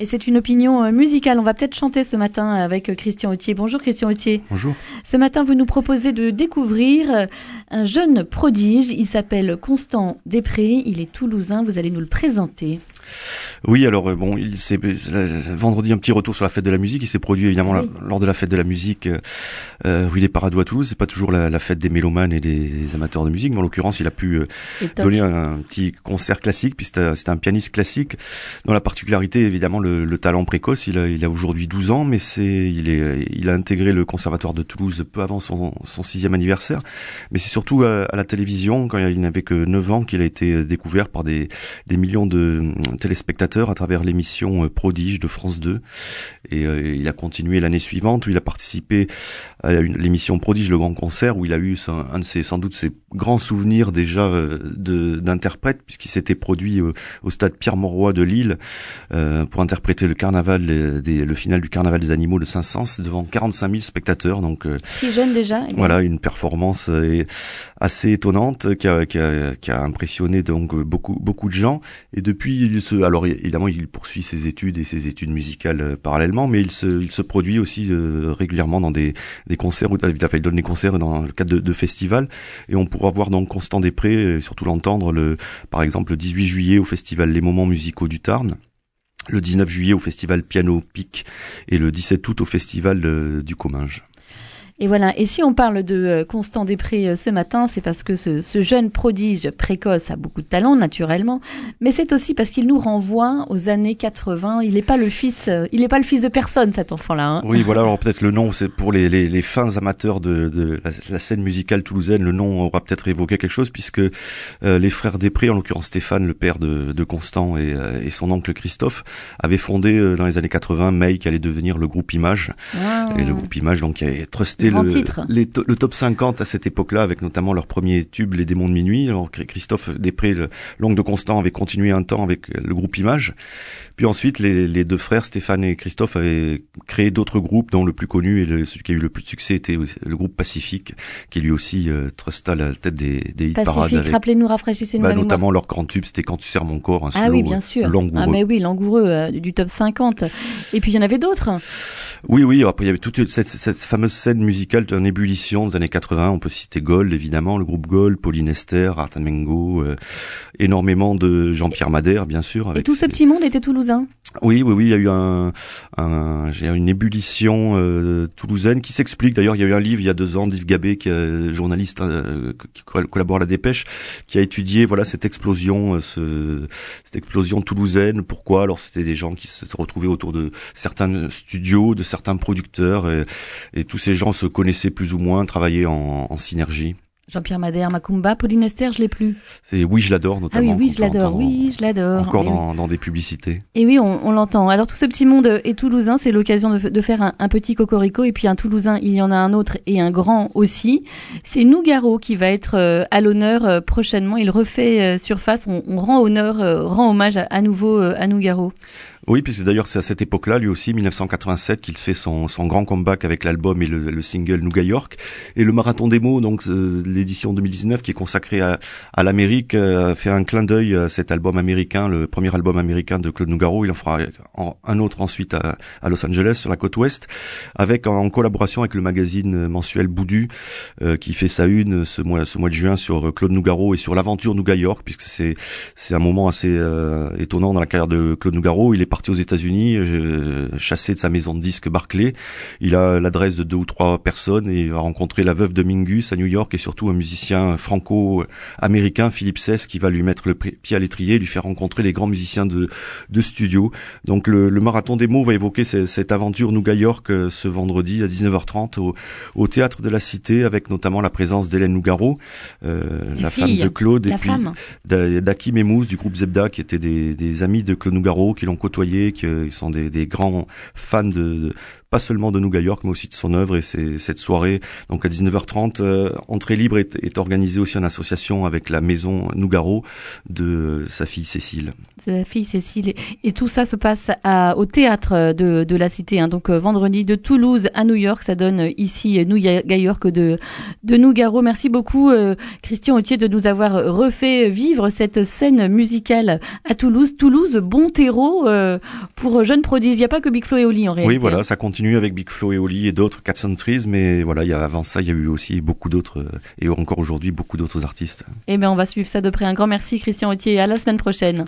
Et c'est une opinion euh, musicale. On va peut-être chanter ce matin avec euh, Christian Autier. Bonjour Christian Autier. Bonjour. Ce matin, vous nous proposez de découvrir euh, un jeune prodige. Il s'appelle Constant Després. Il est toulousain. Vous allez nous le présenter. Oui, alors euh, bon, il s'est vendredi un petit retour sur la fête de la musique. Il s'est produit évidemment Oui. la- lors de la fête de la musique euh, rue des Paradois à Toulouse. C'est pas toujours la, la fête des mélomanes et des, des amateurs de musique, mais en l'occurrence, il a pu euh, donner un, petit concert classique. Puis c'était un pianiste classique dont la particularité, évidemment, le, le talent précoce. Il a, il a aujourd'hui 12 ans, mais c'est il est il a intégré le conservatoire de Toulouse peu avant son, son sixième anniversaire. Mais c'est surtout à, à la télévision, quand il n'avait que 9 ans, qu'il a été découvert par des des millions de euh, téléspectateurs à travers l'émission euh, Prodige de France 2. Et euh, il a continué l'année suivante où il a participé à l'émission Prodige le Grand Concert où il a eu un de ses sans doute ses grands souvenirs déjà euh, d'interprète puisqu'il s'était produit au, au stade Pierre Mauroy de Lille euh, pour interpréter le carnaval des, le final du carnaval des animaux de Saint-Saëns devant 45 000 spectateurs donc euh, Si jeune déjà. eh voilà, une performance assez étonnante qui a, qui a, qui a impressionné donc beaucoup beaucoup de gens. Et depuis, alors évidemment, il poursuit ses études et ses études musicales euh, parallèlement, mais il se, produit aussi euh, régulièrement dans des, concerts. où- Il donne des concerts dans le cadre de, de festivals, et on pourra voir donc Constant Després, et surtout l'entendre le, par exemple, le 18 juillet au festival Les Moments Musicaux du Tarn. Le 19 juillet au festival Piano Pic et le 17 août au festival euh, du Comminges. Et voilà. Et si on parle de euh, Constant Després euh, ce matin, c'est parce que ce, ce jeune prodige précoce a beaucoup de talent, naturellement. Mais c'est aussi parce qu'il nous renvoie aux années 80. Il n'est pas le fils, euh, il n'est pas le fils de personne, cet enfant-là. hein. Oui, voilà. Alors peut-être le nom, c'est pour les, les, les fins amateurs de, de la, la scène musicale toulousaine. Le nom aura peut-être évoqué quelque chose puisque euh, les frères Després, en l'occurrence Stéphane, le père de, de Constant, et, et son oncle Christophe, avaient fondé euh, dans les années 80 May, qui allait devenir le groupe Image. Ah. Et le groupe Image, donc, qui trusté Le, titre. les to- le top 50 à cette époque-là, avec notamment leur premier tube, Les Démons de Minuit. Alors, Chr- Christophe Després, le- l'oncle de Constant, avait continué un temps avec le groupe Image. Puis ensuite, les, les deux frères, Stéphane et Christophe, avaient créé d'autres groupes, dont le plus connu et le, celui qui a eu le plus de succès était le groupe Pacifique, qui lui aussi euh, trusta la tête des, des hit parades Pacifique, rappelez-nous, rafraîchissez-nous bah, notamment leur grand tube, c'était Quand tu serres mon corps, un Ah solo oui, bien sûr. langoureux. Ah mais oui, langoureux euh, du top 50. Et puis il y en avait d'autres. Oui, oui. Après, il y avait toute cette, cette fameuse scène musicale en ébullition des années 80. On peut citer Gold, évidemment, le groupe Gold, Pauline Esther, Artan Mengo, euh, énormément de Jean-Pierre Madère, bien sûr. Et tout ce petit monde était toulousain. Oui, oui, oui. Il y a eu un, un j'ai une ébullition euh, toulousaine qui s'explique. D'ailleurs, il y a eu un livre il y a deux ans d'Yves Gabé, qui est journaliste euh, qui co- collabore à la Dépêche, qui a étudié voilà cette explosion, euh, ce, cette explosion toulousaine. Pourquoi? Alors, c'était des gens qui se se retrouvaient autour de certains studios, de certains producteurs, et, et tous ces gens se connaissaient plus ou moins, travaillaient en, en synergie. Jean-Pierre Madère, Macumba, Pauline Esther, je l'ai plus. C'est oui, je l'adore Ah notamment. oui, oui, qu'on je l'adore. Oui, je l'adore. Encore oui. dans, des publicités. Et oui, on, on l'entend. Alors tout ce petit monde est toulousain, c'est l'occasion de, de faire un, un petit cocorico. Et puis un toulousain, il y en a un autre et un grand aussi. C'est Nougaro qui va être euh, à l'honneur euh, prochainement. Il refait euh, surface. On, on rend honneur, rend hommage à, à nouveau à Nougaro. Oui, puisque d'ailleurs c'est à cette époque-là, lui aussi, 1987, qu'il fait son, son grand comeback avec l'album et le, le single Nougat York. Et le Marathon des mots, donc euh, l'édition 2019 qui est consacrée à, à l'Amérique, euh, fait un clin d'œil à cet album américain, le premier album américain de Claude Nougaro. Il en fera un autre ensuite à, à Los Angeles, sur la côte ouest, avec en collaboration avec le magazine mensuel Boudu, euh, qui fait sa une ce mois, ce mois de juin sur Claude Nougaro et sur l'aventure Nougat York, puisque c'est un moment assez euh, étonnant dans la carrière de Claude Nougaro. Parti aux États-Unis, euh, chassé de sa maison de disques Barclay. Il a l'adresse de deux ou trois personnes et il va rencontrer la veuve de Mingus à New York et surtout un musicien franco-américain, Philippe Sess, qui va lui mettre le pied à l'étrier, lui faire rencontrer les grands musiciens de, de studio. Donc le, le marathon des mots va évoquer ce- cette aventure Nougat York euh, ce vendredi à 19h30 au, au théâtre de la Cité avec notamment la présence d'Hélène Nougaro, euh, La femme de Claude La et puis femme. d'A- d'Hakim et Mousse du groupe Zebda qui étaient des, des amis de Claude Nougaro qui l'ont côtoyé qui euh, sont des, grands fans de- pas seulement de Nougat York, mais aussi de son œuvre. Et c'est cette soirée, donc à 19h30, euh, entrée libre est, est, organisée aussi en association avec la maison Nougaro de sa fille Cécile. Sa fille Cécile. Et, tout ça se passe à, au théâtre de, de la Cité. Hein. Donc vendredi de Toulouse à New York, ça donne ici New York de, de Nougaro. Merci beaucoup Christian Autier de nous avoir refait vivre cette scène musicale à Toulouse. Toulouse, bon terreau euh, pour jeunes prodiges. Il n'y a pas que Big Flo et Oli en réalité. Oui, voilà, ça continue avec Big Flo et Oli et d'autres Cats Trees, mais voilà, il y a, avant ça, il y a eu aussi beaucoup d'autres, euh, et encore aujourd'hui, beaucoup d'autres artistes. Eh bien, on va suivre ça de près. Un grand merci Christian Autier et à la semaine prochaine.